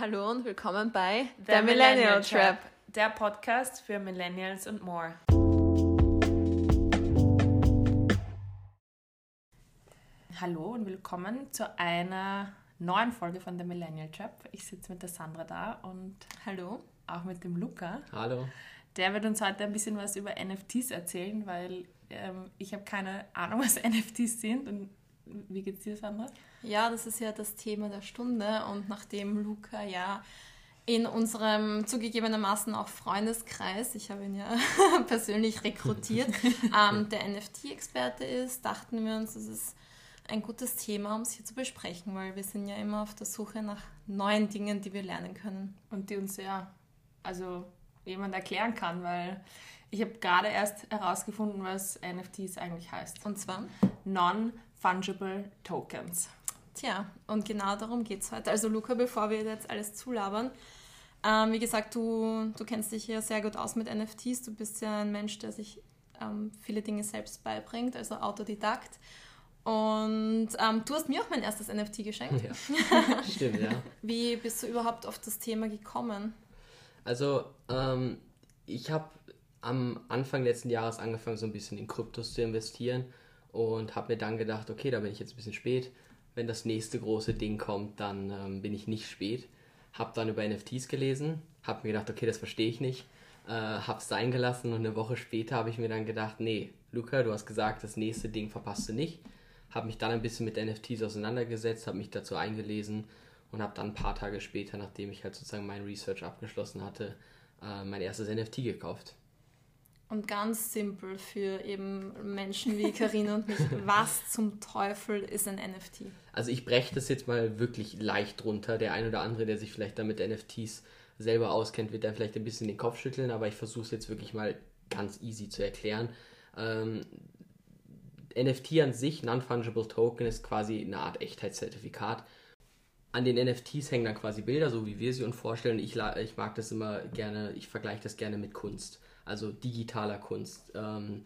Hallo und willkommen bei The, The Millennial, Millennial Trap, der Podcast für Millennials und more. Hallo und willkommen zu einer neuen Folge von The Millennial Trap. Ich sitze mit der Sandra da und hallo, auch mit dem Luca. Hallo. Der wird uns heute ein bisschen was über NFTs erzählen, weil ähm, ich habe keine Ahnung, was NFTs sind. Und wie geht's dir, Sandra? Ja, das ist ja das Thema der Stunde und nachdem Luca ja in unserem zugegebenermaßen auch Freundeskreis, ich habe ihn ja persönlich rekrutiert, ähm, der NFT-Experte ist, dachten wir uns, das ist ein gutes Thema, um es hier zu besprechen, weil wir sind ja immer auf der Suche nach neuen Dingen, die wir lernen können. Und die uns ja, also jemand erklären kann, weil ich habe gerade erst herausgefunden, was NFTs eigentlich heißt. Und zwar? Non-Fungible Tokens. Tja, und genau darum geht es heute. Also Luca, bevor wir jetzt alles zulabern, ähm, wie gesagt, du, du kennst dich ja sehr gut aus mit NFTs. Du bist ja ein Mensch, der sich ähm, viele Dinge selbst beibringt, also Autodidakt. Und ähm, du hast mir auch mein erstes NFT geschenkt. Ja, stimmt, ja. Wie bist du überhaupt auf das Thema gekommen? Also, ähm, ich habe am Anfang letzten Jahres angefangen, so ein bisschen in Kryptos zu investieren und habe mir dann gedacht, okay, da bin ich jetzt ein bisschen spät. Wenn das nächste große Ding kommt, dann ähm, bin ich nicht spät. Habe dann über NFTs gelesen, habe mir gedacht, okay, das verstehe ich nicht. Äh, habe es sein gelassen und eine Woche später habe ich mir dann gedacht, nee, Luca, du hast gesagt, das nächste Ding verpasst du nicht habe mich dann ein bisschen mit NFTs auseinandergesetzt, habe mich dazu eingelesen und habe dann ein paar Tage später, nachdem ich halt sozusagen mein Research abgeschlossen hatte, äh, mein erstes NFT gekauft. Und ganz simpel für eben Menschen wie Karina und mich, was zum Teufel ist ein NFT? Also ich breche das jetzt mal wirklich leicht runter. Der ein oder andere, der sich vielleicht damit NFTs selber auskennt, wird dann vielleicht ein bisschen den Kopf schütteln, aber ich versuche es jetzt wirklich mal ganz easy zu erklären. Ähm, NFT an sich, Non-Fungible Token, ist quasi eine Art Echtheitszertifikat. An den NFTs hängen dann quasi Bilder, so wie wir sie uns vorstellen. Ich, ich mag das immer gerne, ich vergleiche das gerne mit Kunst, also digitaler Kunst. Ähm,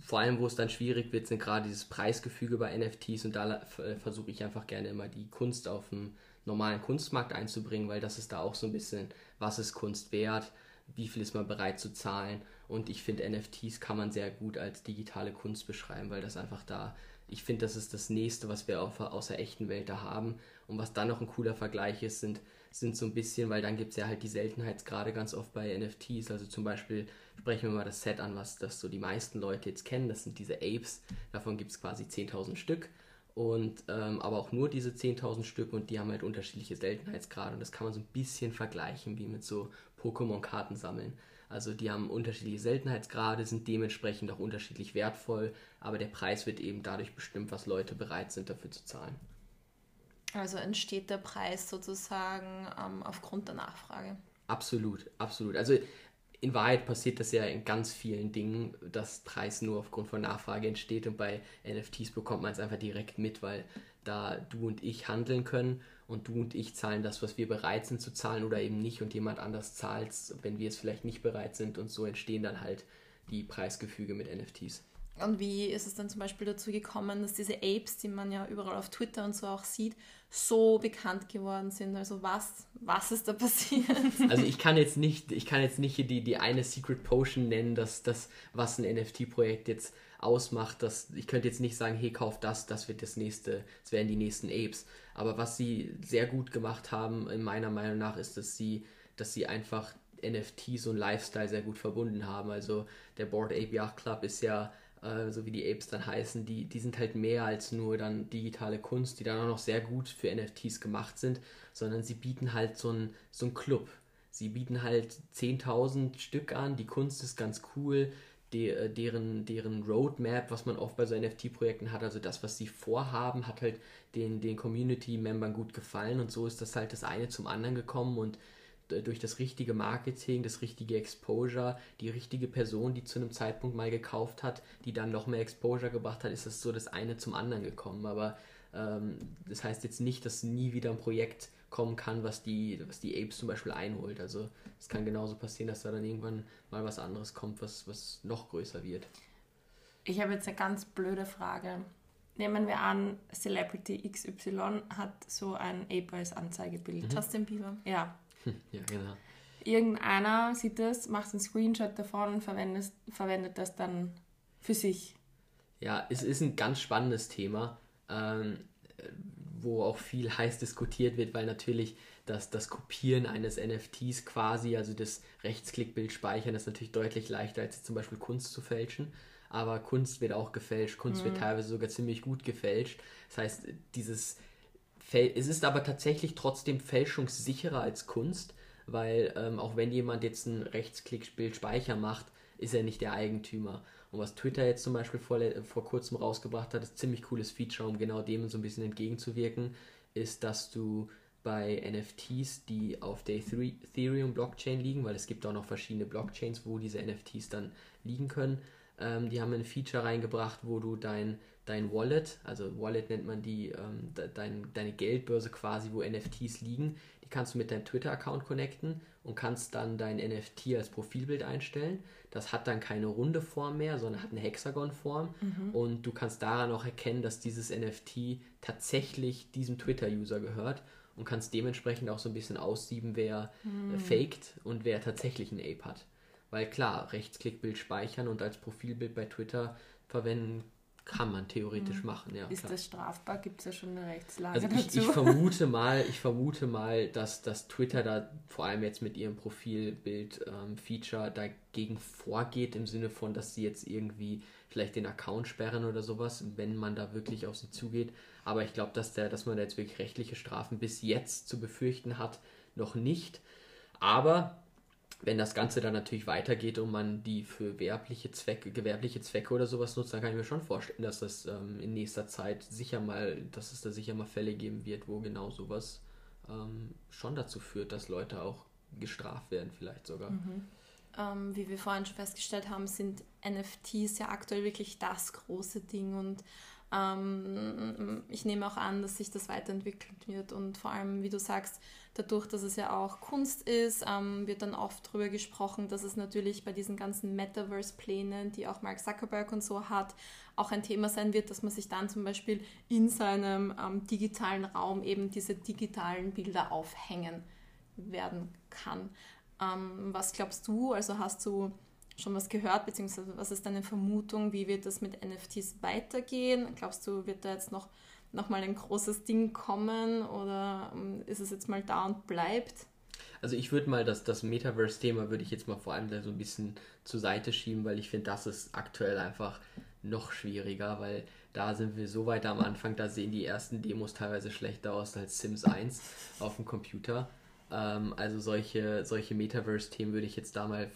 vor allem, wo es dann schwierig wird, sind gerade dieses Preisgefüge bei NFTs und da versuche ich einfach gerne immer die Kunst auf dem normalen Kunstmarkt einzubringen, weil das ist da auch so ein bisschen, was ist Kunst wert, wie viel ist man bereit zu zahlen und ich finde, NFTs kann man sehr gut als digitale Kunst beschreiben, weil das einfach da, ich finde, das ist das nächste, was wir auf, aus der echten Welt da haben. Und was dann noch ein cooler Vergleich ist, sind, sind so ein bisschen, weil dann gibt es ja halt die Seltenheitsgrade ganz oft bei NFTs. Also zum Beispiel sprechen wir mal das Set an, was das so die meisten Leute jetzt kennen. Das sind diese Apes. Davon gibt es quasi 10.000 Stück. Und ähm, aber auch nur diese 10.000 Stück und die haben halt unterschiedliche Seltenheitsgrade. Und das kann man so ein bisschen vergleichen wie mit so Pokémon-Karten sammeln. Also die haben unterschiedliche Seltenheitsgrade, sind dementsprechend auch unterschiedlich wertvoll, aber der Preis wird eben dadurch bestimmt, was Leute bereit sind dafür zu zahlen. Also entsteht der Preis sozusagen ähm, aufgrund der Nachfrage. Absolut, absolut. Also in Wahrheit passiert das ja in ganz vielen Dingen, dass Preis nur aufgrund von Nachfrage entsteht und bei NFTs bekommt man es einfach direkt mit, weil da du und ich handeln können und du und ich zahlen das, was wir bereit sind zu zahlen oder eben nicht und jemand anders zahlt, wenn wir es vielleicht nicht bereit sind und so entstehen dann halt die Preisgefüge mit NFTs. Und wie ist es dann zum Beispiel dazu gekommen, dass diese Apes, die man ja überall auf Twitter und so auch sieht, so bekannt geworden sind? Also was, was ist da passiert? Also ich kann jetzt nicht, ich kann jetzt nicht die, die eine Secret Potion nennen, dass das, was ein NFT-Projekt jetzt ausmacht, dass ich könnte jetzt nicht sagen, hey, kauf das, das wird das nächste, das werden die nächsten Apes. Aber was sie sehr gut gemacht haben, in meiner Meinung nach, ist, dass sie, dass sie einfach NFTs und Lifestyle sehr gut verbunden haben. Also der Board Ape Yacht Club ist ja, äh, so wie die Apes dann heißen, die, die sind halt mehr als nur dann digitale Kunst, die dann auch noch sehr gut für NFTs gemacht sind, sondern sie bieten halt so einen so Club. Sie bieten halt 10.000 Stück an, die Kunst ist ganz cool, de, äh, deren, deren Roadmap, was man oft bei so NFT-Projekten hat, also das, was sie vorhaben, hat halt den, den Community-Membern gut gefallen und so ist das halt das eine zum anderen gekommen und durch das richtige Marketing, das richtige Exposure, die richtige Person, die zu einem Zeitpunkt mal gekauft hat, die dann noch mehr Exposure gebracht hat, ist das so das eine zum anderen gekommen. Aber ähm, das heißt jetzt nicht, dass nie wieder ein Projekt kommen kann, was die, was die Apes zum Beispiel einholt. Also es kann genauso passieren, dass da dann irgendwann mal was anderes kommt, was, was noch größer wird. Ich habe jetzt eine ganz blöde Frage. nehmen wir an, Celebrity XY hat so ein Ape als Anzeigebild. Mhm. Justin Bieber. Ja. Ja, genau. Irgendeiner sieht das, macht einen Screenshot davon und verwendet, verwendet das dann für sich. Ja, es ist ein ganz spannendes Thema, ähm, wo auch viel heiß diskutiert wird, weil natürlich das, das Kopieren eines NFTs quasi, also das Rechtsklickbild speichern, ist natürlich deutlich leichter, als zum Beispiel Kunst zu fälschen. Aber Kunst wird auch gefälscht, Kunst mhm. wird teilweise sogar ziemlich gut gefälscht. Das heißt, dieses es ist aber tatsächlich trotzdem fälschungssicherer als Kunst, weil ähm, auch wenn jemand jetzt ein Rechtsklickbild Speicher macht, ist er nicht der Eigentümer. Und was Twitter jetzt zum Beispiel vor, vor kurzem rausgebracht hat, ist ein ziemlich cooles Feature, um genau dem so ein bisschen entgegenzuwirken, ist, dass du bei NFTs, die auf der Ethereum Blockchain liegen, weil es gibt auch noch verschiedene Blockchains, wo diese NFTs dann liegen können, ähm, die haben ein Feature reingebracht, wo du dein, dein Wallet, also Wallet nennt man die, ähm, dein, deine Geldbörse quasi, wo NFTs liegen, die kannst du mit deinem Twitter-Account connecten und kannst dann dein NFT als Profilbild einstellen. Das hat dann keine runde Form mehr, sondern hat eine Hexagon-Form. Mhm. Und du kannst daran auch erkennen, dass dieses NFT tatsächlich diesem Twitter-User gehört und kannst dementsprechend auch so ein bisschen aussieben, wer mhm. faked und wer tatsächlich ein Ape hat. Weil klar, Rechtsklickbild speichern und als Profilbild bei Twitter verwenden kann man theoretisch mhm. machen, ja. Ist klar. das strafbar? Gibt es ja schon eine Rechtslage also ich, dazu? Ich vermute mal, ich vermute mal, dass, dass Twitter da vor allem jetzt mit ihrem Profilbild-Feature ähm, dagegen vorgeht, im Sinne von, dass sie jetzt irgendwie vielleicht den Account sperren oder sowas, wenn man da wirklich auf sie zugeht. Aber ich glaube, dass, dass man da jetzt wirklich rechtliche Strafen bis jetzt zu befürchten hat, noch nicht. Aber wenn das Ganze dann natürlich weitergeht und man die für werbliche Zwecke, gewerbliche Zwecke oder sowas nutzt, dann kann ich mir schon vorstellen, dass das ähm, in nächster Zeit sicher mal, dass es da sicher mal Fälle geben wird, wo genau sowas ähm, schon dazu führt, dass Leute auch gestraft werden, vielleicht sogar. Mhm. Ähm, wie wir vorhin schon festgestellt haben, sind NFTs ja aktuell wirklich das große Ding und ähm, ich nehme auch an, dass sich das weiterentwickelt wird und vor allem, wie du sagst, dadurch, dass es ja auch Kunst ist, ähm, wird dann oft darüber gesprochen, dass es natürlich bei diesen ganzen Metaverse-Plänen, die auch Mark Zuckerberg und so hat, auch ein Thema sein wird, dass man sich dann zum Beispiel in seinem ähm, digitalen Raum eben diese digitalen Bilder aufhängen werden kann. Ähm, was glaubst du? Also hast du schon was gehört, beziehungsweise was ist deine Vermutung, wie wird das mit NFTs weitergehen? Glaubst du, wird da jetzt noch, noch mal ein großes Ding kommen oder ähm, ist es jetzt mal da und bleibt? Also ich würde mal das, das Metaverse-Thema würde ich jetzt mal vor allem so ein bisschen zur Seite schieben, weil ich finde, das ist aktuell einfach noch schwieriger, weil da sind wir so weit am Anfang, da sehen die ersten Demos teilweise schlechter aus als Sims 1 auf dem Computer. Ähm, also solche, solche Metaverse-Themen würde ich jetzt da mal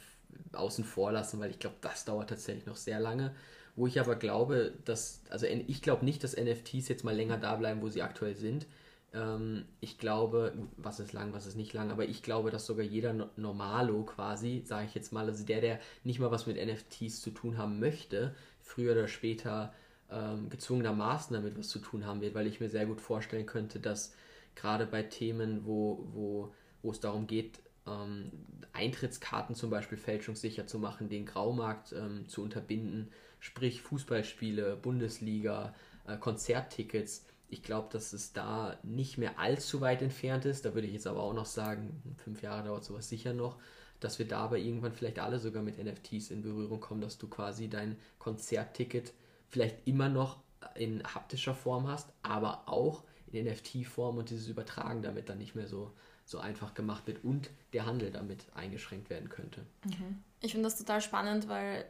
außen vor lassen, weil ich glaube, das dauert tatsächlich noch sehr lange. Wo ich aber glaube, dass, also ich glaube nicht, dass NFTs jetzt mal länger da bleiben, wo sie aktuell sind. Ähm, ich glaube, was ist lang, was ist nicht lang, aber ich glaube, dass sogar jeder Normalo quasi, sage ich jetzt mal, also der, der nicht mal was mit NFTs zu tun haben möchte, früher oder später ähm, gezwungenermaßen damit was zu tun haben wird, weil ich mir sehr gut vorstellen könnte, dass gerade bei Themen, wo, wo, wo es darum geht, ähm, Eintrittskarten zum Beispiel fälschungssicher zu machen, den Graumarkt ähm, zu unterbinden, sprich Fußballspiele, Bundesliga, äh, Konzerttickets. Ich glaube, dass es da nicht mehr allzu weit entfernt ist. Da würde ich jetzt aber auch noch sagen, fünf Jahre dauert sowas sicher noch, dass wir da aber irgendwann vielleicht alle sogar mit NFTs in Berührung kommen, dass du quasi dein Konzertticket vielleicht immer noch in haptischer Form hast, aber auch in NFT-Form und dieses Übertragen damit dann nicht mehr so so einfach gemacht wird und der Handel damit eingeschränkt werden könnte. Mhm. Ich finde das total spannend, weil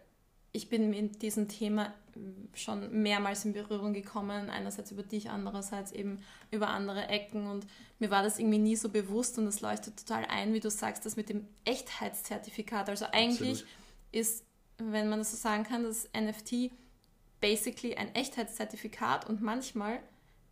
ich bin mit diesem Thema schon mehrmals in Berührung gekommen, einerseits über dich, andererseits eben über andere Ecken und mir war das irgendwie nie so bewusst und es leuchtet total ein, wie du sagst, das mit dem Echtheitszertifikat. Also eigentlich Absolut. ist, wenn man das so sagen kann, das NFT basically ein Echtheitszertifikat und manchmal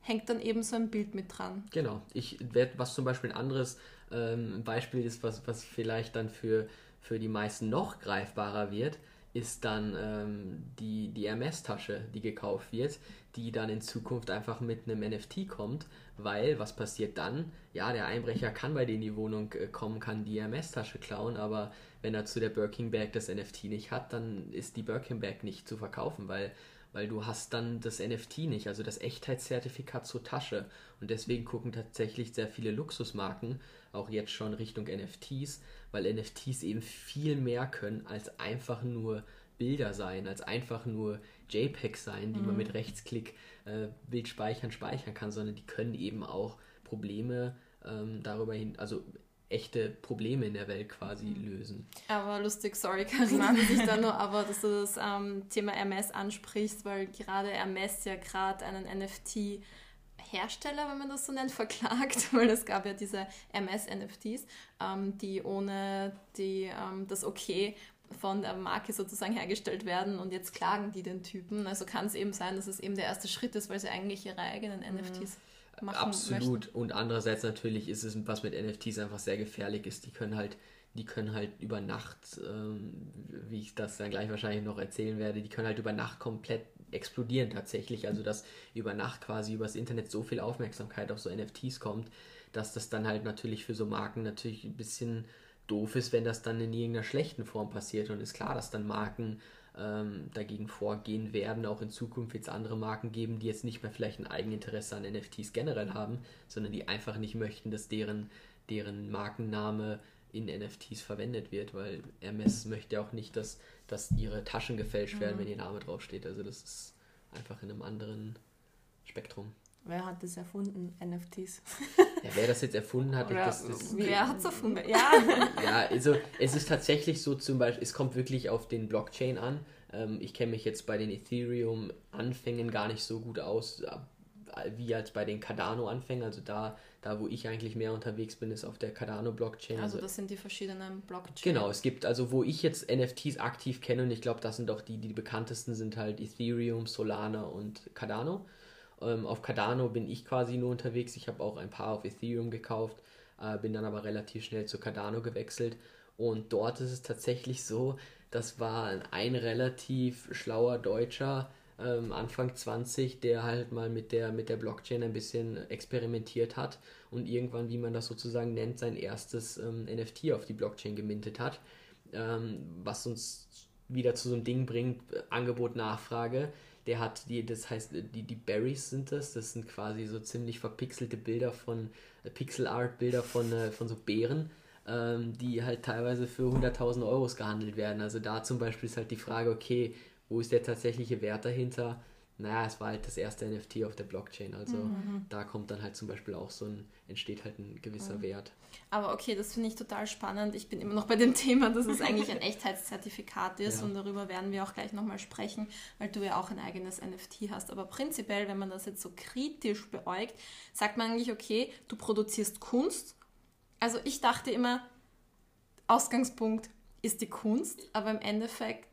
hängt dann eben so ein Bild mit dran. Genau. Ich werde, was zum Beispiel ein anderes ähm, Beispiel ist, was, was vielleicht dann für, für die meisten noch greifbarer wird, ist dann ähm, die, die Hermes-Tasche, die gekauft wird, die dann in Zukunft einfach mit einem NFT kommt, weil was passiert dann? Ja, der Einbrecher kann bei dir in die Wohnung äh, kommen, kann die Hermes-Tasche klauen, aber wenn er zu der Birkin Bag das NFT nicht hat, dann ist die Birkin Bag nicht zu verkaufen, weil weil du hast dann das NFT nicht, also das Echtheitszertifikat zur Tasche. Und deswegen gucken tatsächlich sehr viele Luxusmarken auch jetzt schon Richtung NFTs, weil NFTs eben viel mehr können als einfach nur Bilder sein, als einfach nur JPEGs sein, die mhm. man mit Rechtsklick äh, Bild speichern, speichern kann, sondern die können eben auch Probleme ähm, darüber hin, also echte Probleme in der Welt quasi mhm. lösen. Aber lustig, sorry Karina, dass ich da nur, aber dass du das ähm, Thema MS ansprichst, weil gerade MS ja gerade einen NFT Hersteller, wenn man das so nennt, verklagt, weil es gab ja diese MS-NFTs, ähm, die ohne die, ähm, das Okay von der Marke sozusagen hergestellt werden und jetzt klagen die den Typen. Also kann es eben sein, dass es eben der erste Schritt ist, weil sie eigentlich ihre eigenen mhm. NFTs Absolut. Möchten. Und andererseits natürlich ist es, was mit NFTs einfach sehr gefährlich ist. Die können halt, die können halt über Nacht, ähm, wie ich das dann gleich wahrscheinlich noch erzählen werde, die können halt über Nacht komplett explodieren tatsächlich. Also dass über Nacht quasi übers Internet so viel Aufmerksamkeit auf so NFTs kommt, dass das dann halt natürlich für so Marken natürlich ein bisschen doof ist, wenn das dann in irgendeiner schlechten Form passiert. Und ist klar, dass dann Marken ähm, dagegen vorgehen werden. Auch in Zukunft wird es andere Marken geben, die jetzt nicht mehr vielleicht ein Eigeninteresse an NFTs generell haben, sondern die einfach nicht möchten, dass deren, deren Markenname in NFTs verwendet wird, weil Hermes möchte auch nicht, dass, dass ihre Taschen gefälscht werden, mhm. wenn ihr Name draufsteht. Also das ist einfach in einem anderen Spektrum. Wer hat das erfunden, NFTs? Ja, wer das jetzt erfunden hat, Oder das, das wer hat es erfunden? Ja. ja, also es ist tatsächlich so zum Beispiel, es kommt wirklich auf den Blockchain an. Ähm, ich kenne mich jetzt bei den Ethereum-Anfängen gar nicht so gut aus, wie als bei den Cardano-Anfängen. Also da, da, wo ich eigentlich mehr unterwegs bin, ist auf der Cardano-Blockchain. Also das sind die verschiedenen Blockchains. Genau, es gibt, also wo ich jetzt NFTs aktiv kenne, und ich glaube, das sind auch die, die bekanntesten sind halt Ethereum, Solana und Cardano. Ähm, auf Cardano bin ich quasi nur unterwegs. Ich habe auch ein paar auf Ethereum gekauft, äh, bin dann aber relativ schnell zu Cardano gewechselt. Und dort ist es tatsächlich so, das war ein relativ schlauer Deutscher, ähm, Anfang 20, der halt mal mit der, mit der Blockchain ein bisschen experimentiert hat und irgendwann, wie man das sozusagen nennt, sein erstes ähm, NFT auf die Blockchain gemintet hat. Ähm, was uns wieder zu so einem Ding bringt, Angebot, Nachfrage der hat die, das heißt, die, die Berries sind das, das sind quasi so ziemlich verpixelte Bilder von, äh, Pixel Art Bilder von, äh, von so Bären, ähm, die halt teilweise für 100.000 Euros gehandelt werden. Also da zum Beispiel ist halt die Frage, okay, wo ist der tatsächliche Wert dahinter? Naja, es war halt das erste NFT auf der Blockchain. Also mhm. da kommt dann halt zum Beispiel auch so ein, entsteht halt ein gewisser mhm. Wert. Aber okay, das finde ich total spannend. Ich bin immer noch bei dem Thema, dass es eigentlich ein Echtheitszertifikat ist ja. und darüber werden wir auch gleich nochmal sprechen, weil du ja auch ein eigenes NFT hast. Aber prinzipiell, wenn man das jetzt so kritisch beäugt, sagt man eigentlich, okay, du produzierst Kunst. Also ich dachte immer, Ausgangspunkt ist die Kunst, aber im Endeffekt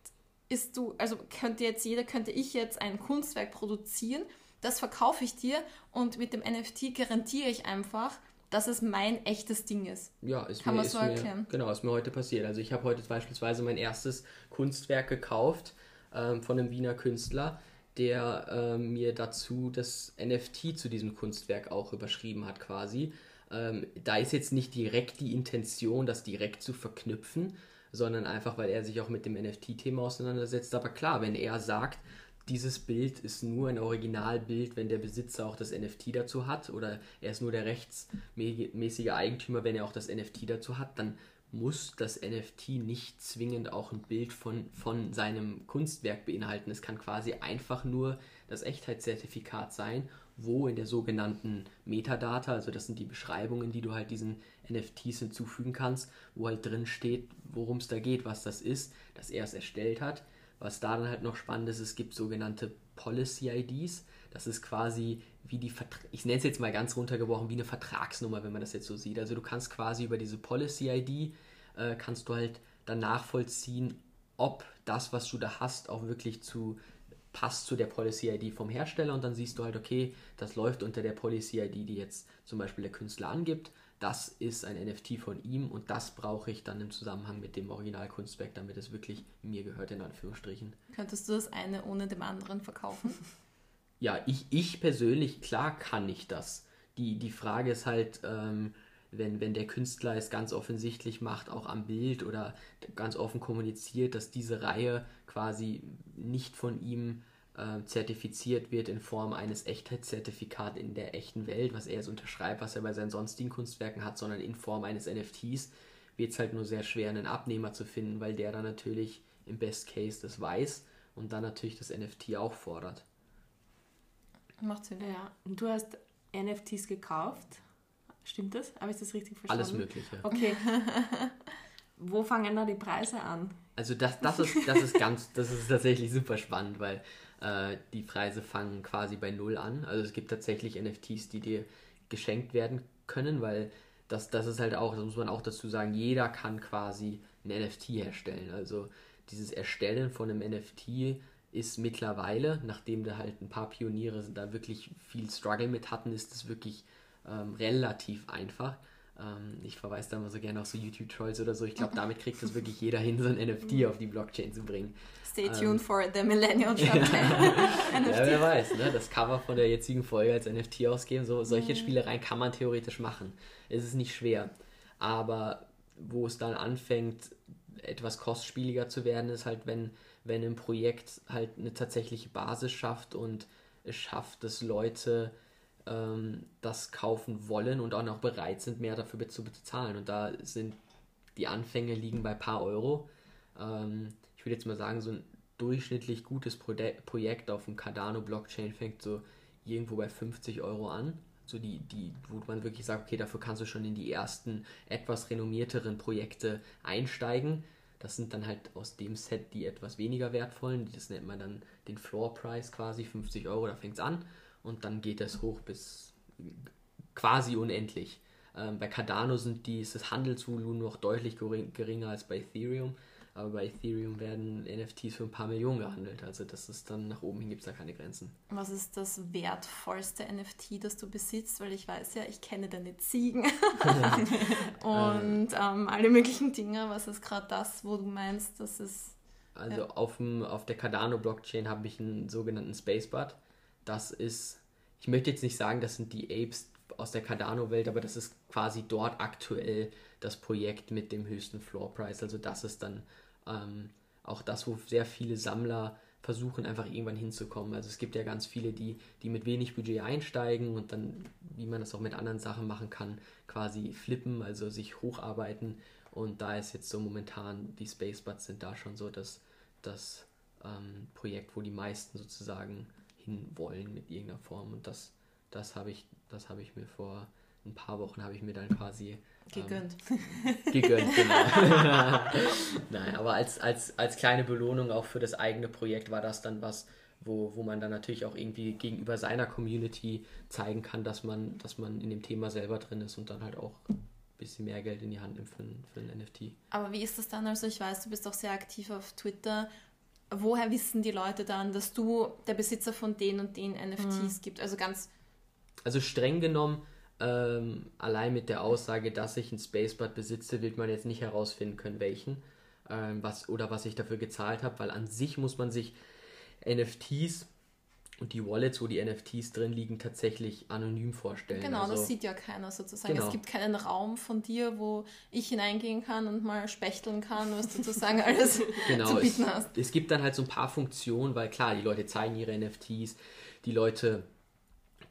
ist du, also könnte jetzt jeder, könnte ich jetzt ein Kunstwerk produzieren, das verkaufe ich dir und mit dem NFT garantiere ich einfach, dass es mein echtes Ding ist. Ja, ist Kann mir, man so ist erklären. Mir, genau, ist mir heute passiert. Also ich habe heute beispielsweise mein erstes Kunstwerk gekauft ähm, von einem Wiener Künstler, der ähm, mir dazu das NFT zu diesem Kunstwerk auch überschrieben hat quasi. Ähm, da ist jetzt nicht direkt die Intention, das direkt zu verknüpfen, sondern einfach, weil er sich auch mit dem NFT-Thema auseinandersetzt. Aber klar, wenn er sagt, dieses Bild ist nur ein Originalbild, wenn der Besitzer auch das NFT dazu hat oder er ist nur der rechtsmäßige Eigentümer, wenn er auch das NFT dazu hat, dann muss das NFT nicht zwingend auch ein Bild von, von seinem Kunstwerk beinhalten. Es kann quasi einfach nur das Echtheitszertifikat sein, wo in der sogenannten Metadata, also das sind die Beschreibungen, die du halt diesen NFTs hinzufügen kannst, wo halt drin steht, worum es da geht, was das ist, dass er es erstellt hat. Was da dann halt noch spannend ist, es gibt sogenannte Policy IDs. Das ist quasi wie die, Vertra ich nenne es jetzt mal ganz runtergebrochen, wie eine Vertragsnummer, wenn man das jetzt so sieht. Also du kannst quasi über diese Policy ID, äh, kannst du halt dann nachvollziehen, ob das, was du da hast, auch wirklich zu passt zu der Policy ID vom Hersteller und dann siehst du halt, okay, das läuft unter der Policy ID, die jetzt zum Beispiel der Künstler angibt das ist ein NFT von ihm und das brauche ich dann im Zusammenhang mit dem Originalkunstwerk, damit es wirklich mir gehört, in Anführungsstrichen. Könntest du das eine ohne dem anderen verkaufen? ja, ich, ich persönlich, klar kann ich das. Die, die Frage ist halt, ähm, wenn, wenn der Künstler es ganz offensichtlich macht, auch am Bild oder ganz offen kommuniziert, dass diese Reihe quasi nicht von ihm äh, zertifiziert wird in Form eines Echtheitszertifikats in der echten Welt, was er so unterschreibt, was er bei seinen sonstigen Kunstwerken hat, sondern in Form eines NFTs, wird es halt nur sehr schwer, einen Abnehmer zu finden, weil der dann natürlich im Best Case das weiß und dann natürlich das NFT auch fordert. Macht Sinn. Ja. Und du hast NFTs gekauft. Stimmt das? Habe ich das richtig verstanden? Alles Mögliche. Okay. Wo fangen da die Preise an? Also das, das ist das ist ganz, das ist tatsächlich super spannend, weil äh, die Preise fangen quasi bei null an. Also es gibt tatsächlich NFTs, die dir geschenkt werden können, weil das, das ist halt auch, das muss man auch dazu sagen, jeder kann quasi ein NFT herstellen. Also dieses Erstellen von einem NFT ist mittlerweile, nachdem da halt ein paar Pioniere da wirklich viel Struggle mit hatten, ist es wirklich ähm, relativ einfach. Ähm, ich verweise da mal so gerne auf so YouTube-Trolls oder so. Ich glaube, damit kriegt das wirklich jeder hin, so ein NFT auf die Blockchain zu bringen. Stay tuned ähm, for the Millennial Shop. ja, wer weiß, ne? das Cover von der jetzigen Folge als NFT ausgeben. So, solche mhm. Spielereien kann man theoretisch machen. Es ist nicht schwer. Aber wo es dann anfängt, etwas kostspieliger zu werden, ist halt, wenn, wenn ein Projekt halt eine tatsächliche Basis schafft und es schafft, dass Leute ähm, das kaufen wollen und auch noch bereit sind, mehr dafür zu bezahlen. Und da sind die Anfänge liegen bei paar Euro. Ähm, ich würde jetzt mal sagen, so ein durchschnittlich gutes Pro Projekt auf dem Cardano Blockchain fängt so irgendwo bei 50 Euro an. So die, die, wo man wirklich sagt, okay, dafür kannst du schon in die ersten etwas renommierteren Projekte einsteigen. Das sind dann halt aus dem Set die etwas weniger wertvollen. Das nennt man dann den Floor Price quasi, 50 Euro, da fängt es an und dann geht es hoch bis quasi unendlich. Ähm, bei Cardano sind die, ist das Handelsvolumen noch deutlich geringer als bei Ethereum, aber bei Ethereum werden NFTs für ein paar Millionen gehandelt. Also das ist dann nach oben hin gibt es da keine Grenzen. Was ist das wertvollste NFT, das du besitzt? Weil ich weiß ja, ich kenne deine Ziegen und ähm, alle möglichen Dinge. Was ist gerade das, wo du meinst, dass es also ja. auf, dem, auf der Cardano-Blockchain habe ich einen sogenannten Spacebud das ist, ich möchte jetzt nicht sagen, das sind die Apes aus der Cardano-Welt, aber das ist quasi dort aktuell das Projekt mit dem höchsten Floor Price. Also das ist dann ähm, auch das, wo sehr viele Sammler versuchen, einfach irgendwann hinzukommen. Also es gibt ja ganz viele, die, die mit wenig Budget einsteigen und dann, wie man das auch mit anderen Sachen machen kann, quasi flippen, also sich hocharbeiten. Und da ist jetzt so momentan, die Spacebuds sind da schon so das, das ähm, Projekt, wo die meisten sozusagen hinwollen mit irgendeiner Form. Und das, das habe ich, das habe ich mir vor ein paar Wochen habe ich mir dann quasi gegönnt. Ähm, gegönnt, genau. Nein, aber als, als, als kleine Belohnung auch für das eigene Projekt war das dann was, wo, wo man dann natürlich auch irgendwie gegenüber seiner Community zeigen kann, dass man, dass man in dem Thema selber drin ist und dann halt auch ein bisschen mehr Geld in die Hand nimmt für für ein NFT. Aber wie ist das dann? Also ich weiß, du bist auch sehr aktiv auf Twitter woher wissen die Leute dann, dass du der Besitzer von den und den NFTs mhm. gibt? Also ganz. Also streng genommen, ähm, allein mit der Aussage, dass ich ein Spacebud besitze, wird man jetzt nicht herausfinden können, welchen ähm, was, oder was ich dafür gezahlt habe, weil an sich muss man sich NFTs und die Wallets, wo die NFTs drin liegen, tatsächlich anonym vorstellen. Genau, also, das sieht ja keiner sozusagen. Genau. Es gibt keinen Raum von dir, wo ich hineingehen kann und mal spechteln kann, was du sozusagen alles genau, zu bieten es, hast. Es gibt dann halt so ein paar Funktionen, weil klar, die Leute zeigen ihre NFTs, die Leute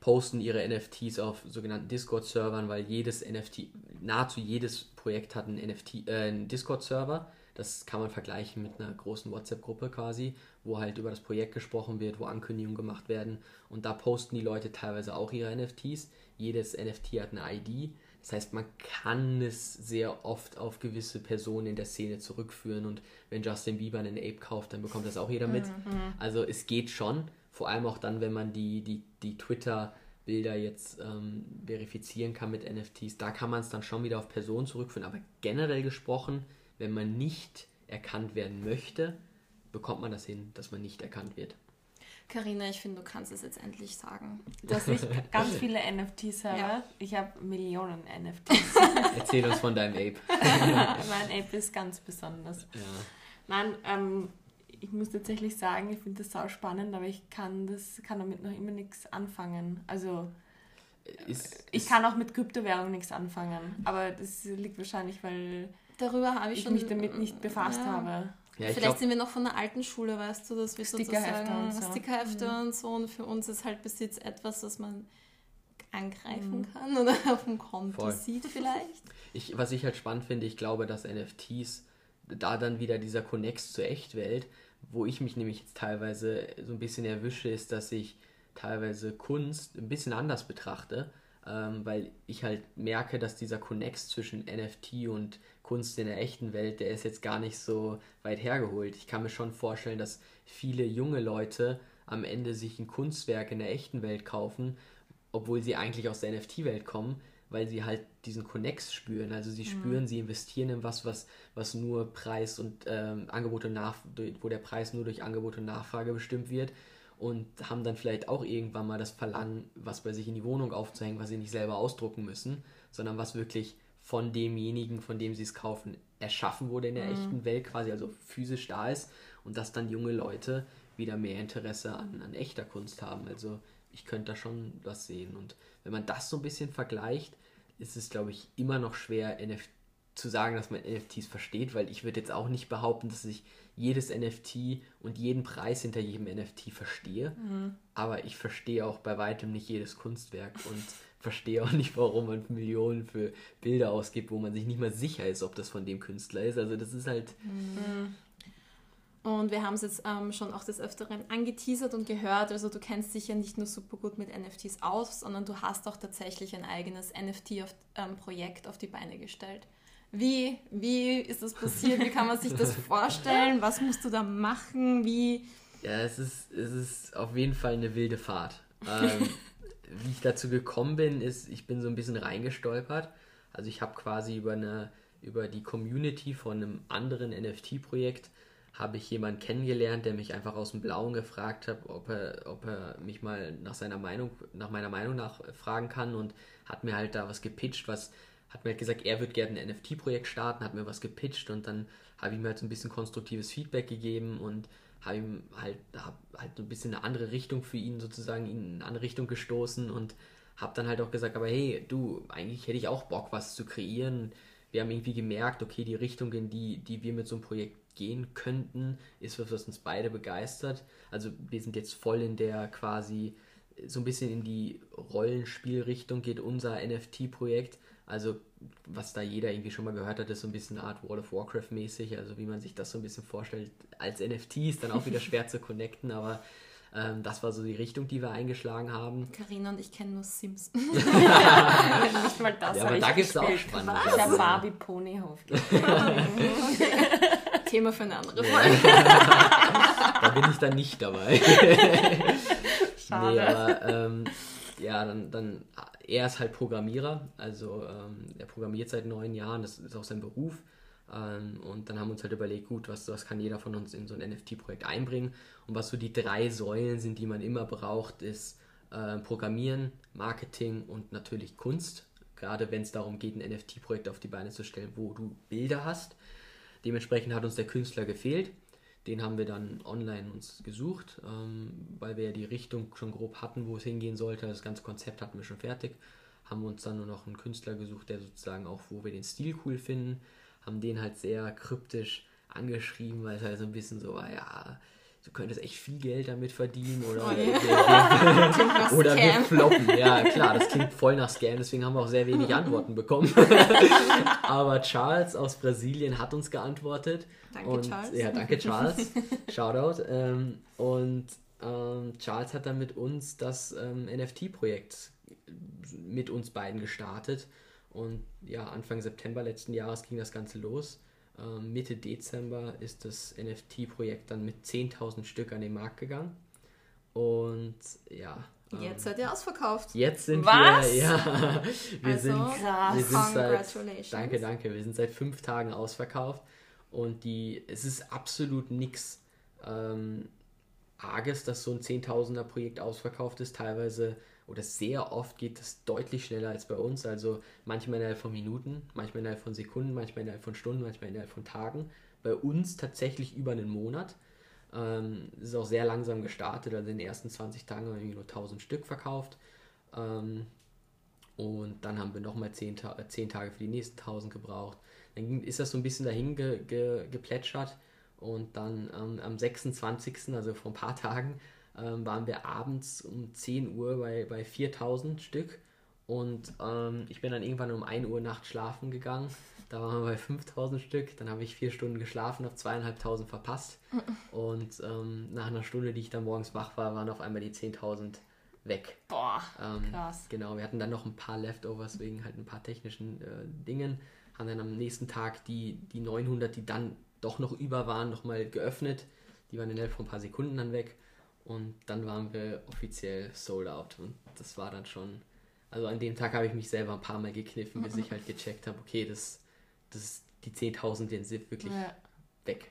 posten ihre NFTs auf sogenannten Discord-Servern, weil jedes NFT, nahezu jedes Projekt hat einen, NFT, äh, einen Discord-Server das kann man vergleichen mit einer großen WhatsApp-Gruppe quasi, wo halt über das Projekt gesprochen wird, wo Ankündigungen gemacht werden. Und da posten die Leute teilweise auch ihre NFTs. Jedes NFT hat eine ID. Das heißt, man kann es sehr oft auf gewisse Personen in der Szene zurückführen. Und wenn Justin Bieber einen Ape kauft, dann bekommt das auch jeder mit. Mhm. Also es geht schon. Vor allem auch dann, wenn man die, die, die Twitter- Bilder jetzt ähm, verifizieren kann mit NFTs, da kann man es dann schon wieder auf Personen zurückführen. Aber generell gesprochen wenn man nicht erkannt werden möchte, bekommt man das hin, dass man nicht erkannt wird. Carina, ich finde, du kannst es jetzt endlich sagen. Dass ich ganz viele NFTs habe. Ja. Ich habe Millionen NFTs. Erzähl uns von deinem Ape. mein Ape ist ganz besonders. Ja. Nein, ähm, ich muss tatsächlich sagen, ich finde das sau spannend, aber ich kann, das, kann damit noch immer nichts anfangen. Also ist, ich ist kann auch mit Kryptowährung nichts anfangen, aber das liegt wahrscheinlich, weil darüber habe ich, ich schon, mich damit nicht befasst ja. habe. Ja, Vielleicht glaub, sind wir noch von der alten Schule, weißt du, dass wir Stickerhefte sozusagen und so. Stickerhefte mhm. und so und für uns ist halt bis jetzt etwas, was man angreifen mhm. kann oder auf dem Konto Voll. sieht vielleicht. Ich, was ich halt spannend finde, ich glaube, dass NFTs da dann wieder dieser Connex zur Echtwelt, wo ich mich nämlich jetzt teilweise so ein bisschen erwische, ist, dass ich teilweise Kunst ein bisschen anders betrachte, ähm, weil ich halt merke, dass dieser Connex zwischen NFT und Kunst in der echten Welt, der ist jetzt gar nicht so weit hergeholt. Ich kann mir schon vorstellen, dass viele junge Leute am Ende sich ein Kunstwerk in der echten Welt kaufen, obwohl sie eigentlich aus der NFT-Welt kommen, weil sie halt diesen Connex spüren. Also sie mhm. spüren, sie investieren in was, was, was nur Preis und ähm, Angebot und Nach wo der Preis nur durch Angebot und Nachfrage bestimmt wird und haben dann vielleicht auch irgendwann mal das Verlangen, was bei sich in die Wohnung aufzuhängen, was sie nicht selber ausdrucken müssen, sondern was wirklich von demjenigen, von dem sie es kaufen, erschaffen wurde in der mhm. echten Welt quasi, also physisch da ist und dass dann junge Leute wieder mehr Interesse an, an echter Kunst haben. Also ich könnte da schon was sehen. Und wenn man das so ein bisschen vergleicht, ist es, glaube ich, immer noch schwer, NF zu sagen, dass man NFTs versteht, weil ich würde jetzt auch nicht behaupten, dass ich jedes NFT und jeden Preis hinter jedem NFT verstehe. Mhm. Aber ich verstehe auch bei weitem nicht jedes Kunstwerk und verstehe auch nicht, warum man Millionen für Bilder ausgibt, wo man sich nicht mal sicher ist, ob das von dem Künstler ist. Also das ist halt. Mhm. Und wir haben es jetzt ähm, schon auch des Öfteren angeteasert und gehört. Also du kennst dich ja nicht nur super gut mit NFTs aus, sondern du hast auch tatsächlich ein eigenes NFT-Projekt auf, ähm, auf die Beine gestellt. Wie, wie ist das passiert? Wie kann man sich das vorstellen? Was musst du da machen? Wie? Ja, es ist, es ist auf jeden Fall eine wilde Fahrt. Ähm, wie ich dazu gekommen bin, ist, ich bin so ein bisschen reingestolpert. Also ich habe quasi über eine über die Community von einem anderen NFT-Projekt habe ich jemanden kennengelernt, der mich einfach aus dem Blauen gefragt hat, ob er, ob er mich mal nach seiner Meinung, nach meiner Meinung nach fragen kann und hat mir halt da was gepitcht, was hat mir halt gesagt, er würde gerne ein NFT-Projekt starten, hat mir was gepitcht und dann habe ich mir halt so ein bisschen konstruktives Feedback gegeben und habe ihm halt, hab halt so ein bisschen eine andere Richtung für ihn sozusagen, ihn in eine andere Richtung gestoßen und habe dann halt auch gesagt, aber hey, du, eigentlich hätte ich auch Bock, was zu kreieren. Wir haben irgendwie gemerkt, okay, die Richtung, in die, die wir mit so einem Projekt gehen könnten, ist was, was uns beide begeistert. Also wir sind jetzt voll in der quasi so ein bisschen in die Rollenspielrichtung geht unser NFT-Projekt. Also, was da jeder irgendwie schon mal gehört hat, ist so ein bisschen eine Art World of Warcraft mäßig, also wie man sich das so ein bisschen vorstellt. Als NFT ist dann auch wieder schwer zu connecten, aber ähm, das war so die Richtung, die wir eingeschlagen haben. Karina und ich kennen nur Sims. Nicht mal das. Ja, aber da gibt es auch spannende. Ich habe Barbie Ponyhof Thema für eine andere Folge. da bin ich dann nicht dabei. Schade. Nee, aber ähm, ja, dann, dann er ist halt Programmierer, also ähm, er programmiert seit neun Jahren, das ist auch sein Beruf. Ähm, und dann haben wir uns halt überlegt, gut, was, was kann jeder von uns in so ein NFT-Projekt einbringen? Und was so die drei Säulen sind, die man immer braucht, ist äh, Programmieren, Marketing und natürlich Kunst. Gerade wenn es darum geht, ein NFT-Projekt auf die Beine zu stellen, wo du Bilder hast. Dementsprechend hat uns der Künstler gefehlt. Den haben wir dann online uns gesucht, ähm, weil wir ja die Richtung schon grob hatten, wo es hingehen sollte. Das ganze Konzept hatten wir schon fertig. Haben uns dann nur noch einen Künstler gesucht, der sozusagen auch, wo wir den Stil cool finden, haben den halt sehr kryptisch angeschrieben, weil es halt so ein bisschen so war, ja, du könntest echt viel Geld damit verdienen oder, oh, yeah. wir, oder wir floppen. Ja, klar, das klingt voll nach Scam, deswegen haben wir auch sehr wenig Antworten bekommen. Aber Charles aus Brasilien hat uns geantwortet. Danke, und, Charles. Ja, danke, Charles. Shoutout. Ähm, und ähm, Charles hat dann mit uns das ähm, NFT-Projekt mit uns beiden gestartet. Und ja, Anfang September letzten Jahres ging das Ganze los. Ähm, Mitte Dezember ist das NFT-Projekt dann mit 10.000 Stück an den Markt gegangen. Und ja. Ähm, jetzt seid ihr ausverkauft. Jetzt sind Was? wir, ja. Wir also, sind, krass. Wir sind seit, danke, danke. Wir sind seit fünf Tagen ausverkauft. Und die, es ist absolut nichts ähm, Arges, dass so ein Zehntausender Projekt ausverkauft ist. Teilweise oder sehr oft geht es deutlich schneller als bei uns. Also manchmal innerhalb von Minuten, manchmal innerhalb von Sekunden, manchmal innerhalb von Stunden, manchmal innerhalb von Tagen. Bei uns tatsächlich über einen Monat. Ähm, ist auch sehr langsam gestartet. Also in den ersten 20 Tagen haben wir nur 1000 Stück verkauft. Ähm, und dann haben wir nochmal 10, Ta 10 Tage für die nächsten 1000 gebraucht. Dann ist das so ein bisschen dahin ge ge geplätschert. Und dann ähm, am 26., also vor ein paar Tagen, ähm, waren wir abends um 10 Uhr bei, bei 4000 Stück. Und ähm, ich bin dann irgendwann um 1 Uhr nachts schlafen gegangen. Da waren wir bei 5000 Stück. Dann habe ich vier Stunden geschlafen, habe zweieinhalbtausend verpasst. Und ähm, nach einer Stunde, die ich dann morgens wach war, waren auf einmal die 10.000 weg. Boah, Ähm, krass. Genau, wir hatten dann noch ein paar Leftovers wegen halt ein paar technischen äh, Dingen. Haben dann am nächsten Tag die, die 900, die dann doch noch über waren, nochmal geöffnet. Die waren innerhalb von ein paar Sekunden dann weg. Und dann waren wir offiziell sold out. Und das war dann schon. Also an dem Tag habe ich mich selber ein paar Mal gekniffen, bis ich halt gecheckt habe, okay, das, das die 10.000 den sind wirklich Ja. weg.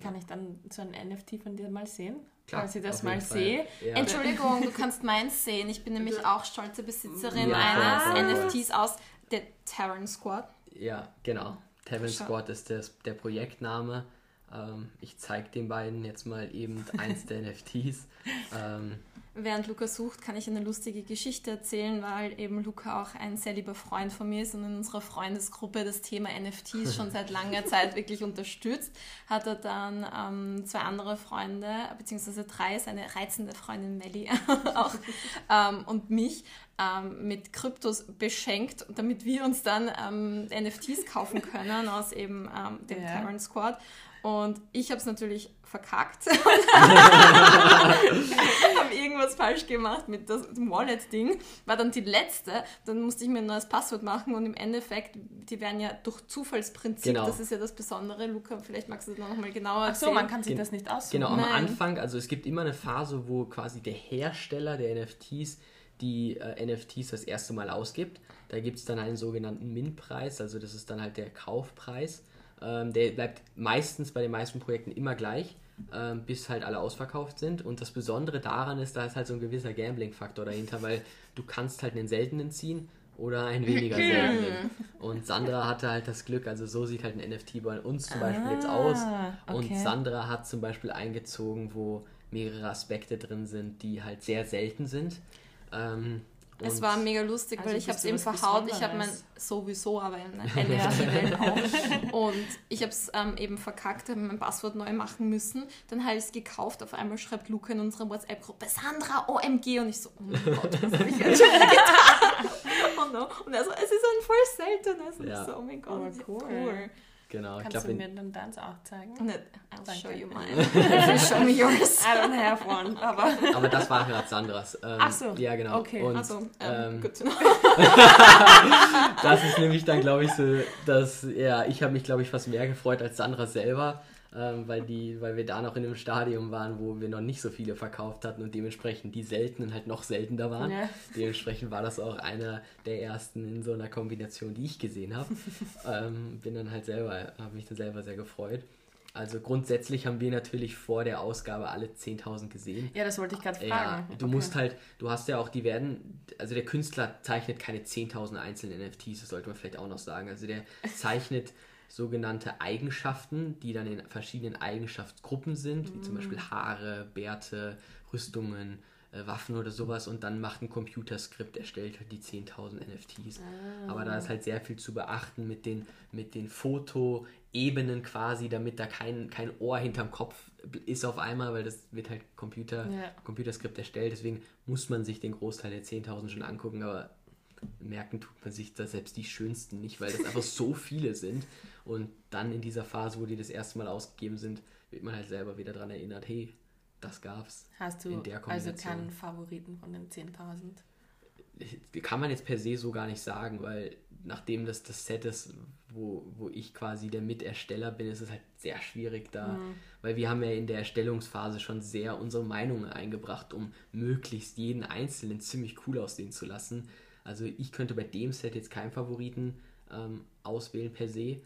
Kann ich dann so ein NFT von dir mal sehen? Klar, Falls ich das mal Fall. sehe. Ja. Entschuldigung, du kannst meins sehen. Ich bin nämlich auch stolze Besitzerin Ja, eines voll. NFTs aus der Terran Squad. Ja, genau. Tavern Schau. Squad ist das, der Projektname. Ähm, ich zeige den beiden jetzt mal eben eins der NFTs. Ähm, Während Luca sucht, kann ich eine lustige Geschichte erzählen, weil eben Luca auch ein sehr lieber Freund von mir ist und in unserer Freundesgruppe das Thema NFTs schon seit langer Zeit wirklich unterstützt. Hat er dann ähm, zwei andere Freunde, beziehungsweise drei, seine reizende Freundin Melly auch ähm, und mich ähm, mit Kryptos beschenkt, damit wir uns dann ähm, NFTs kaufen können aus eben ähm, dem Ja. Terran Squad. Und ich habe es natürlich verkackt. habe irgendwas falsch gemacht mit das- dem Wallet-Ding. War dann die letzte. Dann musste ich mir ein neues Passwort machen und im Endeffekt, die werden ja durch Zufallsprinzip, Genau. das ist ja das Besondere. Luca, vielleicht magst du das noch mal genauer Ach so, erzählen. man kann sich Gen- das nicht aussuchen. Genau, am Nein. Anfang, also es gibt immer eine Phase, wo quasi der Hersteller der NFTs die äh, NFTs das erste Mal ausgibt. Da gibt es dann einen sogenannten Min-Preis, also das ist dann halt der Kaufpreis. Ähm, der bleibt meistens bei den meisten Projekten immer gleich, ähm, bis halt alle ausverkauft sind. Und das Besondere daran ist, da ist halt so ein gewisser Gambling-Faktor dahinter, weil du kannst halt einen seltenen ziehen oder einen weniger seltenen. Und Sandra hatte halt das Glück, also so sieht halt ein NFT bei uns zum Beispiel jetzt aus. Ah, Und okay. Sandra hat zum Beispiel eingezogen, wo mehrere Aspekte drin sind, die halt sehr selten sind. Ähm, Es und- war mega lustig, Also weil ich habe es eben was verhaut. Ich habe mein Besonderes. sowieso, aber in NFT-Welt auch. Und ich habe es ähm, eben verkackt, habe mein Passwort neu machen müssen. Dann habe ich es gekauft. Auf einmal schreibt Luca in unserer WhatsApp-Gruppe Sandra OMG und ich so, oh mein Gott, was habe ich jetzt schon wieder getan? Oh no. Und er so, es ist ein voll seltenes. Und Ja. ich so, oh mein Gott, wie cool. cool. Genau, ich Kannst glaube, du mir dann deins auch zeigen? Und I'll Danke. show you mine. You show me yours. I don't have one, aber... aber das war gerade Sandras. Ähm, Ach so, Ja, genau. okay. Und, Also, ähm, ähm, good to know. das ist nämlich dann, glaube ich, so, dass, ja, ich habe mich, glaube ich, fast mehr gefreut als Sandra selber, ähm, weil, die, weil wir da noch in einem Stadium waren, wo wir noch nicht so viele verkauft hatten und dementsprechend die seltenen halt noch seltener waren. Ja. Dementsprechend war das auch einer der ersten in so einer Kombination, die ich gesehen habe. ähm, bin dann halt selber, habe mich dann selber sehr gefreut. Also grundsätzlich haben wir natürlich vor der Ausgabe alle 10.000 gesehen. Ja, das wollte ich gerade Ja, fragen. du Okay. musst halt, du hast ja auch, die werden, also der Künstler zeichnet keine 10.000 einzelnen NFTs, das sollte man vielleicht auch noch sagen. Also der zeichnet sogenannte Eigenschaften, die dann in verschiedenen Eigenschaftsgruppen sind, wie zum Beispiel Mm. Haare, Bärte, Rüstungen, äh, Waffen oder sowas und dann macht ein Computerskript, erstellt halt die 10.000 NFTs. Aber da ist halt sehr viel zu beachten mit den, mit den Fotoebenen quasi, damit da kein, kein Ohr hinterm Kopf ist auf einmal, weil das wird halt Computer, Ja. Computerskript erstellt. Deswegen muss man sich den Großteil der 10.000 schon angucken, aber merken tut man sich da selbst die schönsten nicht, weil das einfach so viele sind. Und dann in dieser Phase, wo die das erste Mal ausgegeben sind, wird man halt selber wieder daran erinnert, hey, das gab's. Hast du in der also keinen Favoriten von den 10.000? kann man jetzt per se so gar nicht sagen, weil nachdem das das Set ist, wo, wo ich quasi der Mitersteller bin, ist es halt sehr schwierig da, weil wir haben ja in der Erstellungsphase schon sehr unsere Meinungen eingebracht, um möglichst jeden Einzelnen ziemlich cool aussehen zu lassen. Also ich könnte bei dem Set jetzt keinen Favoriten ähm, auswählen per se,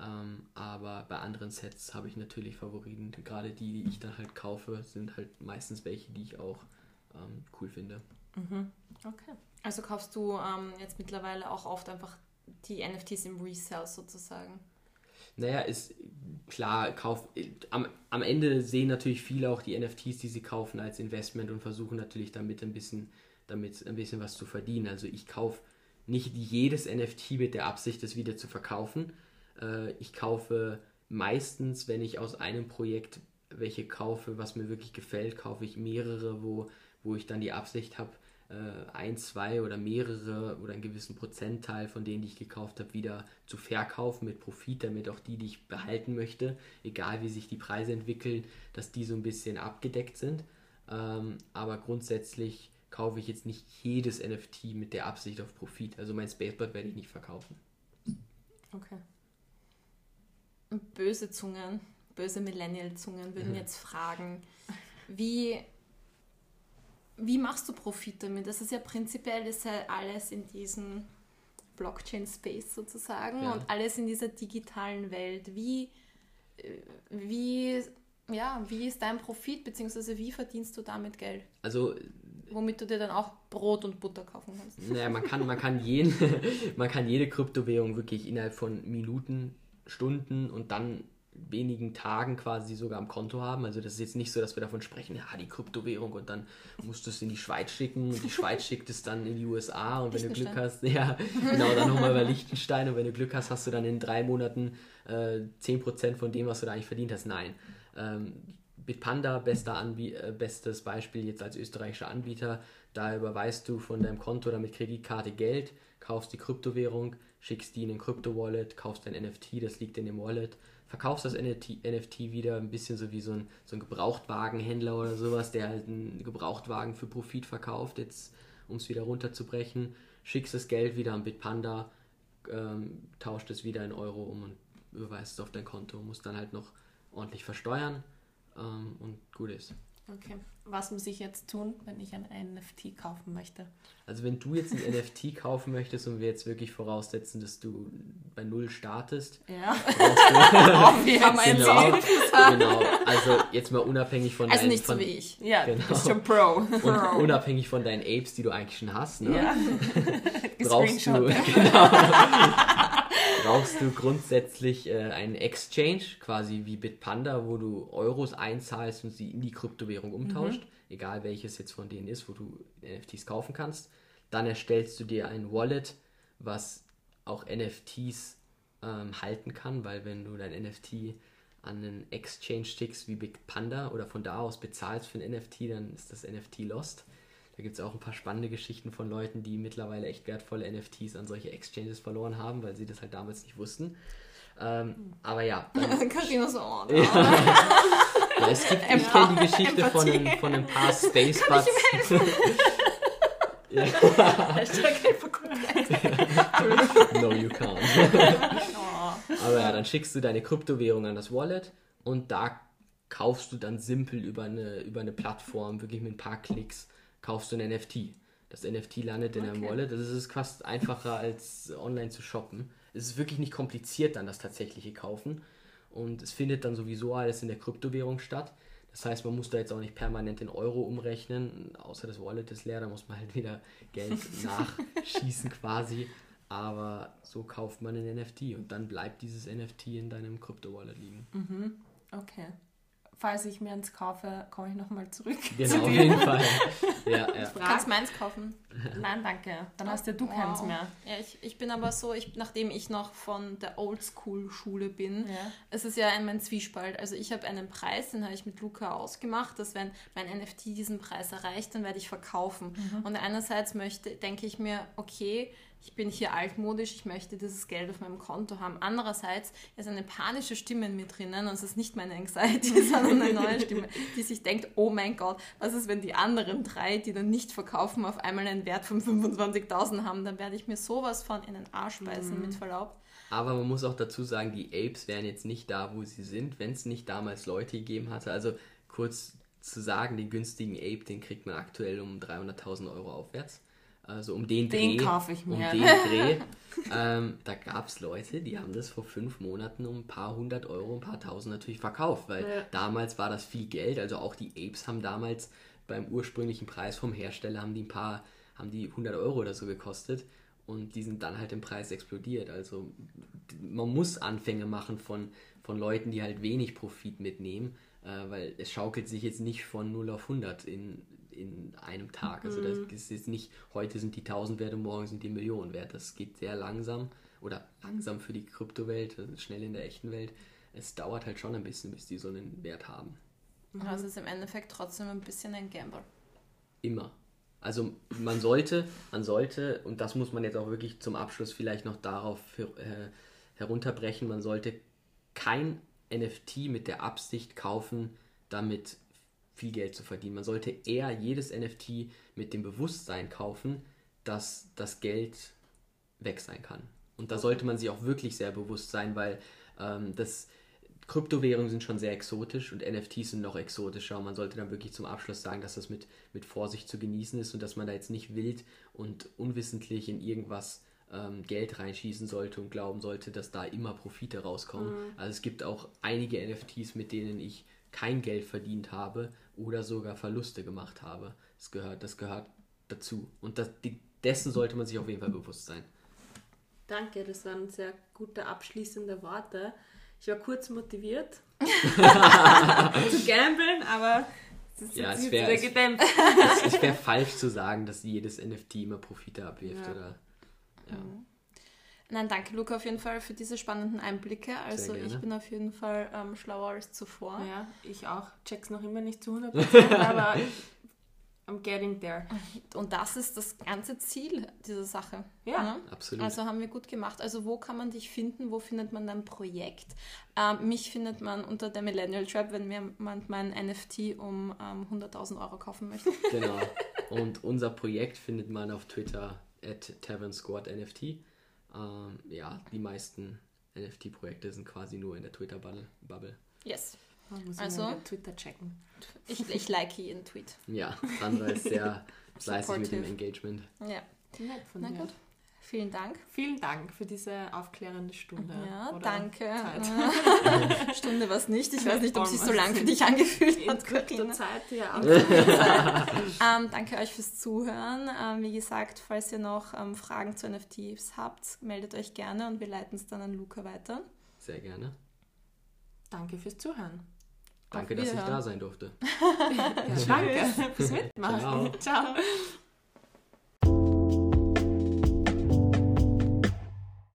ähm, aber bei anderen Sets habe ich natürlich Favoriten. Gerade die, die ich dann halt kaufe, sind halt meistens welche, die ich auch ähm, cool finde. Okay. Also kaufst du ähm, jetzt mittlerweile auch oft einfach die NFTs im Resale sozusagen. Naja, ist klar, kauf, am, am Ende sehen natürlich viele auch die NFTs, die sie kaufen, als Investment und versuchen natürlich damit ein bisschen, damit ein bisschen was zu verdienen. Also ich kaufe nicht jedes NFT mit der Absicht, es wieder zu verkaufen. Äh, ich kaufe meistens, wenn ich aus einem Projekt welche kaufe, was mir wirklich gefällt, kaufe ich mehrere, wo, wo ich dann die Absicht habe, äh, ein, zwei oder mehrere oder einen gewissen Prozentteil von denen, die ich gekauft habe, wieder zu verkaufen mit Profit, damit auch die, die ich behalten möchte, egal wie sich die Preise entwickeln, dass die so ein bisschen abgedeckt sind. Ähm, aber grundsätzlich kaufe ich jetzt nicht jedes NFT mit der Absicht auf Profit. Also mein Spaceboard werde ich nicht verkaufen. Okay. Böse Zungen, böse Millennial-Zungen würden mhm. jetzt fragen, wie wie machst du Profit damit? Das ist ja prinzipiell ist ja alles in diesem Blockchain-Space sozusagen ja. und alles in dieser digitalen Welt. Wie, äh, wie, ja, wie ist dein Profit, beziehungsweise wie verdienst du damit Geld? Also womit du dir dann auch Brot und Butter kaufen kannst. Naja, man kann, man kann, jeden, man kann jede Kryptowährung wirklich innerhalb von Minuten, Stunden und dann wenigen Tagen quasi sogar am Konto haben. Also das ist jetzt nicht so, dass wir davon sprechen, ja, die Kryptowährung und dann musst du es in die Schweiz schicken und die Schweiz schickt es dann in die USA und wenn du Glück hast, ja, genau, dann nochmal bei Liechtenstein und wenn du Glück hast, hast du dann in drei Monaten äh, 10% von dem, was du da eigentlich verdient hast. Nein. Ähm, Bitpanda, bester Anbie äh, bestes Beispiel jetzt als österreichischer Anbieter, da überweist du von deinem Konto oder mit Kreditkarte Geld, kaufst die Kryptowährung, schickst die in den Krypto-Wallet, kaufst dein NFT, das liegt in dem Wallet verkaufst das NFT, NFT wieder ein bisschen so wie so ein, so ein Gebrauchtwagenhändler oder sowas, der halt einen Gebrauchtwagen für Profit verkauft, jetzt um es wieder runterzubrechen, schickst das Geld wieder an Bitpanda, ähm, tauscht es wieder in Euro um und überweist es auf dein Konto, musst dann halt noch ordentlich versteuern ähm, und gut ist. Okay. Was muss ich jetzt tun, wenn ich ein NFT kaufen möchte? Also wenn du jetzt ein NFT kaufen möchtest und wir jetzt wirklich voraussetzen, dass du bei Null startest. Ja. oh, wir haben ein genau, genau. Also jetzt mal unabhängig von Also deinen, nicht von, so wie ich. Ja, genau. bist schon Pro. Und unabhängig von deinen Apes, die du eigentlich schon hast. Ne? Ja. brauchst du, genau, brauchst du grundsätzlich äh, einen Exchange, quasi wie Bitpanda, wo du Euros einzahlst und sie in die Kryptowährung umtauscht, mhm. egal welches jetzt von denen ist, wo du NFTs kaufen kannst. Dann erstellst du dir ein Wallet, was auch NFTs ähm, halten kann, weil wenn du dein NFT an einen Exchange schickst wie Bitpanda oder von da aus bezahlst für ein NFT, dann ist das NFT lost. Da gibt es auch ein paar spannende Geschichten von Leuten, die mittlerweile echt wertvolle NFTs an solche Exchanges verloren haben, weil sie das halt damals nicht wussten. Ähm, aber ja. Carina so, oh, ja. ja, es gibt, ich kenne die Geschichte von einem, von ein paar Space Buds. ja. no, you can't. Aber ja, dann schickst du deine Kryptowährung an das Wallet und da kaufst du dann simpel über eine, über eine Plattform, wirklich mit ein paar Klicks, kaufst du ein NFT. Das NFT landet in okay. einem Wallet. Das ist fast einfacher als online zu shoppen. Es ist wirklich nicht kompliziert dann das tatsächliche Kaufen. Und es findet dann sowieso alles in der Kryptowährung statt. Das heißt, man muss da jetzt auch nicht permanent in Euro umrechnen, außer das Wallet ist leer, da muss man halt wieder Geld nachschießen quasi. Aber so kauft man ein NFT und dann bleibt dieses NFT in deinem Krypto-Wallet liegen. Mhm. Okay falls ich mir eins kaufe, komme ich nochmal zurück. Genau, zu auf jeden Fall. Ja, ja. Du kannst meins kaufen. Nein, danke. Dann hast ja du wow. keins mehr. Ja, ich, ich bin aber so, ich, nachdem ich noch von der Oldschool-Schule bin, ja. es ist ja ein Zwiespalt. Also ich habe einen Preis, den habe ich mit Luca ausgemacht, dass wenn mein NFT diesen Preis erreicht, dann werde ich verkaufen. Mhm. Und einerseits möchte, denke ich mir, okay, ich bin hier altmodisch, ich möchte dieses Geld auf meinem Konto haben. Andererseits ist eine panische Stimme in mir drinnen und es ist nicht meine Anxiety, sondern eine neue Stimme, die sich denkt, oh mein Gott, was ist, wenn die anderen drei, die dann nicht verkaufen, auf einmal einen Wert von 25.000 haben, dann werde ich mir sowas von in den Arsch beißen, mhm. mit Verlaub. Aber man muss auch dazu sagen, die Apes wären jetzt nicht da, wo sie sind, wenn es nicht damals Leute gegeben hatte. Also kurz zu sagen, den günstigen Ape, den kriegt man aktuell um 300.000 Euro aufwärts also um den, den Dreh. kaufe ich mir. Um den Dreh. ähm, da gab es Leute, die haben das vor fünf Monaten um ein paar hundert Euro, ein paar tausend natürlich verkauft, weil ja. damals war das viel Geld. Also auch die Apes haben damals beim ursprünglichen Preis vom Hersteller haben die ein paar, haben die 100 Euro oder so gekostet und die sind dann halt im Preis explodiert. Also man muss Anfänge machen von, von Leuten, die halt wenig Profit mitnehmen, äh, weil es schaukelt sich jetzt nicht von 0 auf 100 in in einem Tag. Also das mhm. ist jetzt nicht, heute sind die 1000 wert und morgen sind die Millionen wert. Das geht sehr langsam oder langsam für die Kryptowelt, schnell in der echten Welt. es dauert halt schon ein bisschen, bis die so einen Wert haben. Also es ist im Endeffekt trotzdem ein bisschen ein Gamble. Immer. Also man sollte, man sollte, und das muss man jetzt auch wirklich zum Abschluss vielleicht noch darauf für, äh, herunterbrechen, man sollte kein NFT mit der Absicht kaufen, damit viel Geld zu verdienen. Man sollte eher jedes NFT mit dem Bewusstsein kaufen, dass das Geld weg sein kann. Und da sollte man sich auch wirklich sehr bewusst sein, weil ähm, das Kryptowährungen sind schon sehr exotisch und NFTs sind noch exotischer. Und man sollte dann wirklich zum Abschluss sagen, dass das mit, mit Vorsicht zu genießen ist und dass man da jetzt nicht wild und unwissentlich in irgendwas ähm, Geld reinschießen sollte und glauben sollte, dass da immer Profite rauskommen. Mhm. Also es gibt auch einige NFTs, mit denen ich kein Geld verdient habe oder sogar Verluste gemacht habe. Das gehört, das gehört dazu. Und das, dessen sollte man sich auf jeden Fall bewusst sein. Danke, das waren sehr gute abschließende Worte. Ich war kurz motiviert zu gamblen, aber es ist ja, es wäre gedämpft. es, es wäre falsch zu sagen, dass jedes NFT immer Profite abwirft. Ja. Oder, ja. Mhm. Nein, danke Luca auf jeden Fall für diese spannenden Einblicke. Also ich bin auf jeden Fall ähm, schlauer als zuvor. Ja, ich auch. Check's noch immer nicht zu 100%, aber I'm getting there. Und das ist das ganze Ziel dieser Sache. Ja, ne? absolut. Also haben wir gut gemacht. Also wo kann man dich finden? Wo findet man dein Projekt? Ähm, mich findet man unter der Millennial Trap, wenn mir jemand mein NFT um ähm, 100.000 Euro kaufen möchte. Genau. Und unser Projekt findet man auf Twitter at Tavern Squad NFT. Ähm, ja, die meisten NFT-Projekte sind quasi nur in der Twitter-Bubble. Yes. Man muss also Twitter checken. Ich, ich like ihren Tweet. Ja, Sandra ist sehr fleißig mit dem Engagement. Ja. Nett von Na gut. Vielen Dank. Vielen Dank für diese aufklärende Stunde. Ja, danke. Stunde war es nicht. Ich weiß nicht, ob es sich so lang für dich angefühlt hat. In Zeit, ja. ähm, danke euch fürs Zuhören. Ähm, wie gesagt, falls ihr noch ähm, Fragen zu NFTs habt, meldet euch gerne und wir leiten es dann an Luca weiter. Sehr gerne. Danke fürs Zuhören. Danke, dass ich da sein durfte. ja, danke fürs Mitmachen. Ciao. Ciao.